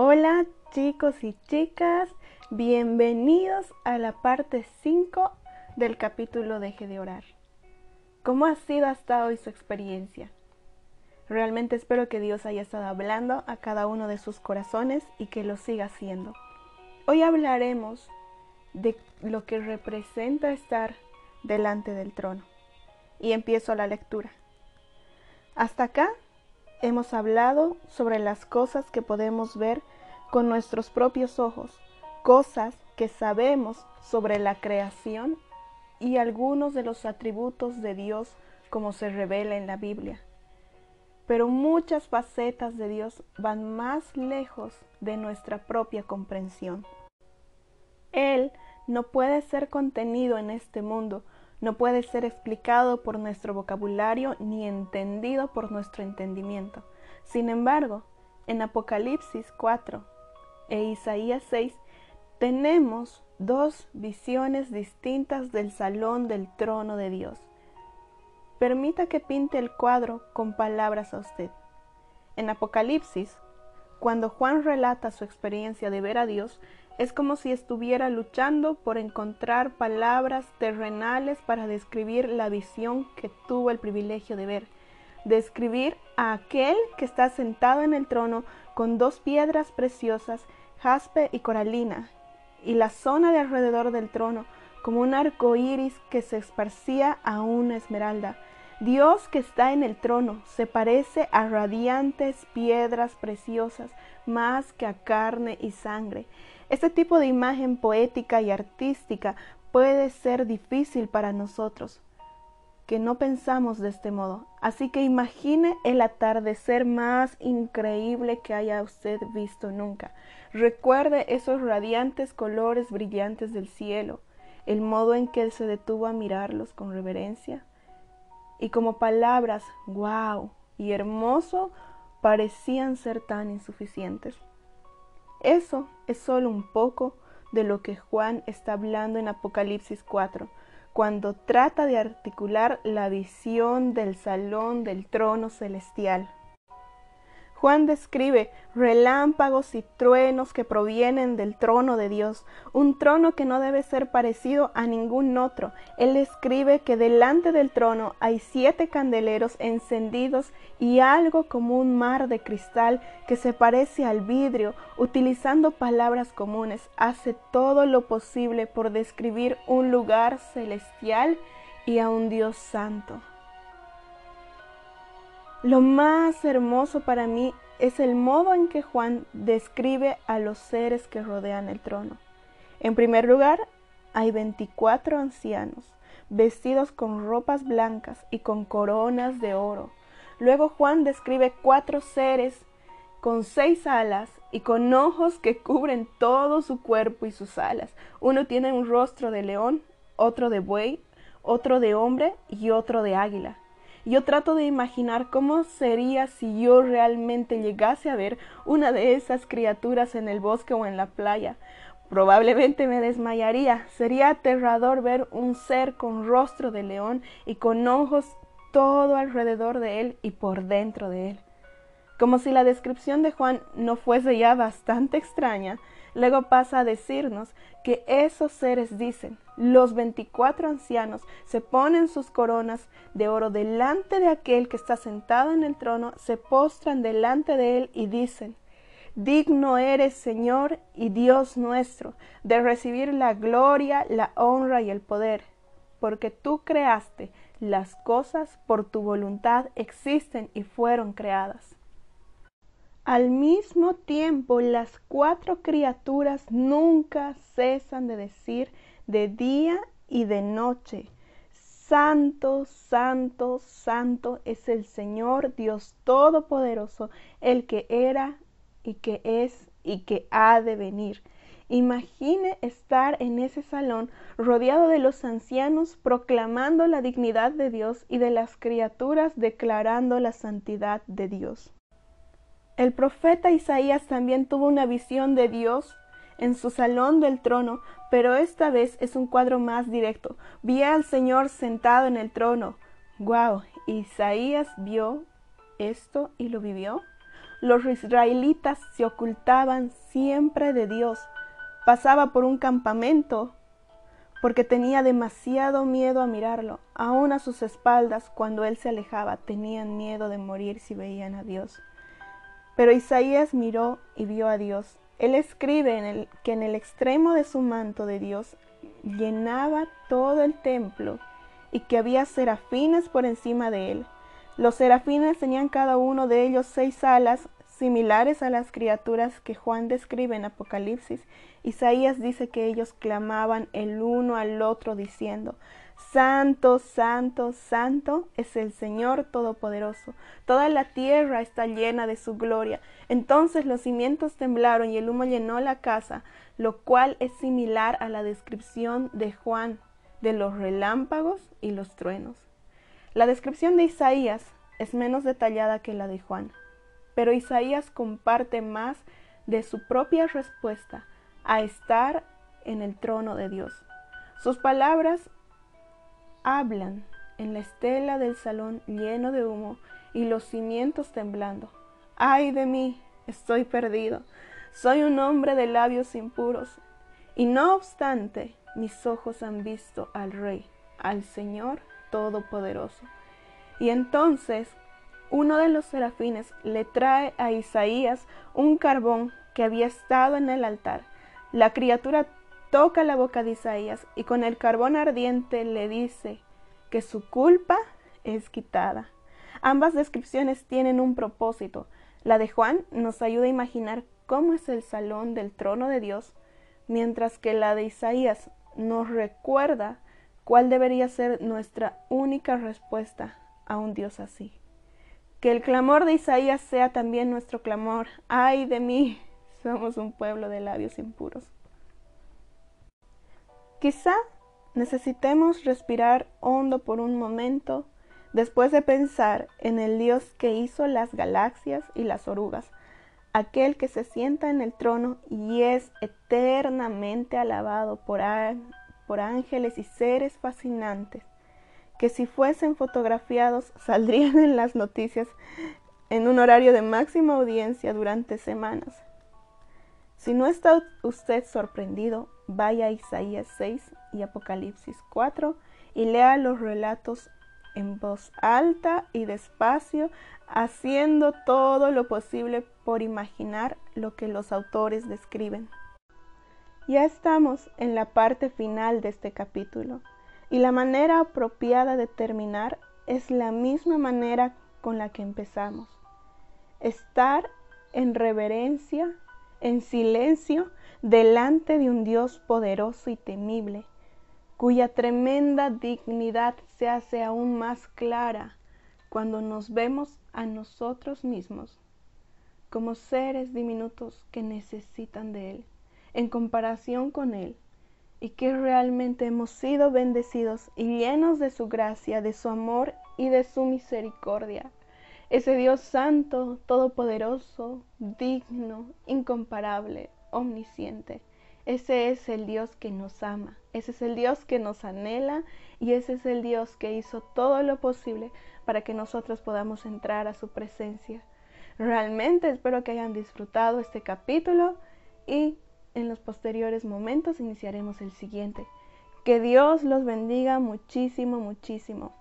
Hola chicos y chicas, bienvenidos a la parte 5 del capítulo Deje de orar. ¿Cómo ha sido hasta hoy su experiencia? Realmente espero que Dios haya estado hablando a cada uno de sus corazones y que lo siga haciendo. Hoy hablaremos de lo que representa estar delante del trono. Y empiezo la lectura. Hasta acá hemos hablado sobre las cosas que podemos ver con nuestros propios ojos, cosas que sabemos sobre la creación y algunos de los atributos de Dios como se revela en la Biblia. Pero muchas facetas de Dios van más lejos de nuestra propia comprensión. Él no puede ser contenido en este mundo, no puede ser explicado por nuestro vocabulario ni entendido por nuestro entendimiento. Sin embargo, en Apocalipsis 4 e Isaías 6 tenemos dos visiones distintas del salón del trono de Dios. Permita que pinte el cuadro con palabras a usted. En Apocalipsis, cuando Juan relata su experiencia de ver a Dios, es como si estuviera luchando por encontrar palabras terrenales para describir la visión que tuvo el privilegio de ver. Describir a aquel que está sentado en el trono con dos piedras preciosas, jaspe y coralina, y la zona de alrededor del trono como un arco iris que se esparcía a una esmeralda. Dios que está en el trono se parece a radiantes piedras preciosas más que a carne y sangre. Este tipo de imagen poética y artística puede ser difícil para nosotros, que no pensamos de este modo. Así que imagine el atardecer más increíble que haya usted visto nunca. Recuerde esos radiantes colores brillantes del cielo, el modo en que se detuvo a mirarlos con reverencia. Y como palabras, wow y hermoso, parecían ser tan insuficientes. Eso es solo un poco de lo que Juan está hablando en Apocalipsis 4, cuando trata de articular la visión del salón del trono celestial. Juan describe relámpagos y truenos que provienen del trono de Dios, un trono que no debe ser parecido a ningún otro. Él escribe que delante del trono hay siete candeleros encendidos y algo como un mar de cristal que se parece al vidrio, utilizando palabras comunes, hace todo lo posible por describir un lugar celestial y a un Dios santo. Lo más hermoso para mí es el modo en que Juan describe a los seres que rodean el trono. En primer lugar, hay 24 ancianos, vestidos con ropas blancas y con coronas de oro. Luego Juan describe cuatro seres con seis alas y con ojos que cubren todo su cuerpo y sus alas. Uno tiene un rostro de león, otro de buey, otro de hombre y otro de águila. Yo trato de imaginar cómo sería si yo realmente llegase a ver una de esas criaturas en el bosque o en la playa. Probablemente me desmayaría. Sería aterrador ver un ser con rostro de león y con ojos todo alrededor de él y por dentro de él. Como si la descripción de Juan no fuese ya bastante extraña, luego pasa a decirnos que esos seres dicen, los veinticuatro ancianos se ponen sus coronas de oro delante de aquel que está sentado en el trono, se postran delante de él y dicen, Digno eres, Señor y Dios nuestro, de recibir la gloria, la honra y el poder, porque tú creaste las cosas por tu voluntad existen y fueron creadas. Al mismo tiempo, las cuatro criaturas nunca cesan de decir de día y de noche, Santo, santo, santo es el Señor Dios Todopoderoso, el que era y que es y que ha de venir. Imagine estar en ese salón rodeado de los ancianos proclamando la dignidad de Dios y de las criaturas declarando la santidad de Dios. El profeta Isaías también tuvo una visión de Dios en su salón del trono, pero esta vez es un cuadro más directo. Vi al Señor sentado en el trono. ¡Guau! Isaías vio esto y lo vivió. los israelitas se ocultaban siempre de Dios. Pasaba por un campamento porque tenía demasiado miedo a mirarlo. Aún a sus espaldas, cuando él se alejaba, tenían miedo de morir si veían a Dios. Pero Isaías miró y vio a Dios. Él escribe en que en el extremo de su manto de Dios llenaba todo el templo y que había serafines por encima de él. Los serafines tenían cada uno de ellos seis alas similares a las criaturas que Juan describe en Apocalipsis, Isaías dice que ellos clamaban el uno al otro diciendo, Santo, santo, santo es el Señor Todopoderoso. Toda la tierra está llena de su gloria. Entonces los cimientos temblaron y el humo llenó la casa, lo cual es similar a la descripción de Juan de los relámpagos y los truenos. La descripción de Isaías es menos detallada que la de Juan pero Isaías comparte más de su propia respuesta a estar en el trono de Dios. Sus palabras hablan en la estela del salón lleno de humo y los cimientos temblando. Ay de mí, estoy perdido. Soy un hombre de labios impuros. Y no obstante, mis ojos han visto al Rey, al Señor Todopoderoso. Y entonces uno de los serafines le trae a Isaías un carbón que había estado en el altar. La criatura toca la boca de Isaías y con el carbón ardiente le dice que su culpa es quitada. Ambas descripciones tienen un propósito. La de Juan nos ayuda a imaginar cómo es el salón del trono de Dios, mientras que la de Isaías nos recuerda cuál debería ser nuestra única respuesta a un Dios así. Que el clamor de Isaías sea también nuestro clamor. Ay de mí, somos un pueblo de labios impuros. Quizá necesitemos respirar hondo por un momento después de pensar en el Dios que hizo las galaxias y las orugas, aquel que se sienta en el trono y es eternamente alabado por, por ángeles y seres fascinantes que si fuesen fotografiados saldrían en las noticias en un horario de máxima audiencia durante semanas. Si no está usted sorprendido, vaya a Isaías 6 y Apocalipsis 4 y lea los relatos en voz alta y despacio, haciendo todo lo posible por imaginar lo que los autores describen. Ya estamos en la parte final de este capítulo. Y la manera apropiada de terminar es la misma manera con la que empezamos. Estar en reverencia, en silencio, delante de un Dios poderoso y temible, cuya tremenda dignidad se hace aún más clara cuando nos vemos a nosotros mismos como seres diminutos que necesitan de Él, en comparación con Él y que realmente hemos sido bendecidos y llenos de su gracia, de su amor y de su misericordia. Ese Dios santo, todopoderoso, digno, incomparable, omnisciente. Ese es el Dios que nos ama, ese es el Dios que nos anhela y ese es el Dios que hizo todo lo posible para que nosotros podamos entrar a su presencia. Realmente espero que hayan disfrutado este capítulo y en los posteriores momentos iniciaremos el siguiente. Que Dios los bendiga muchísimo, muchísimo.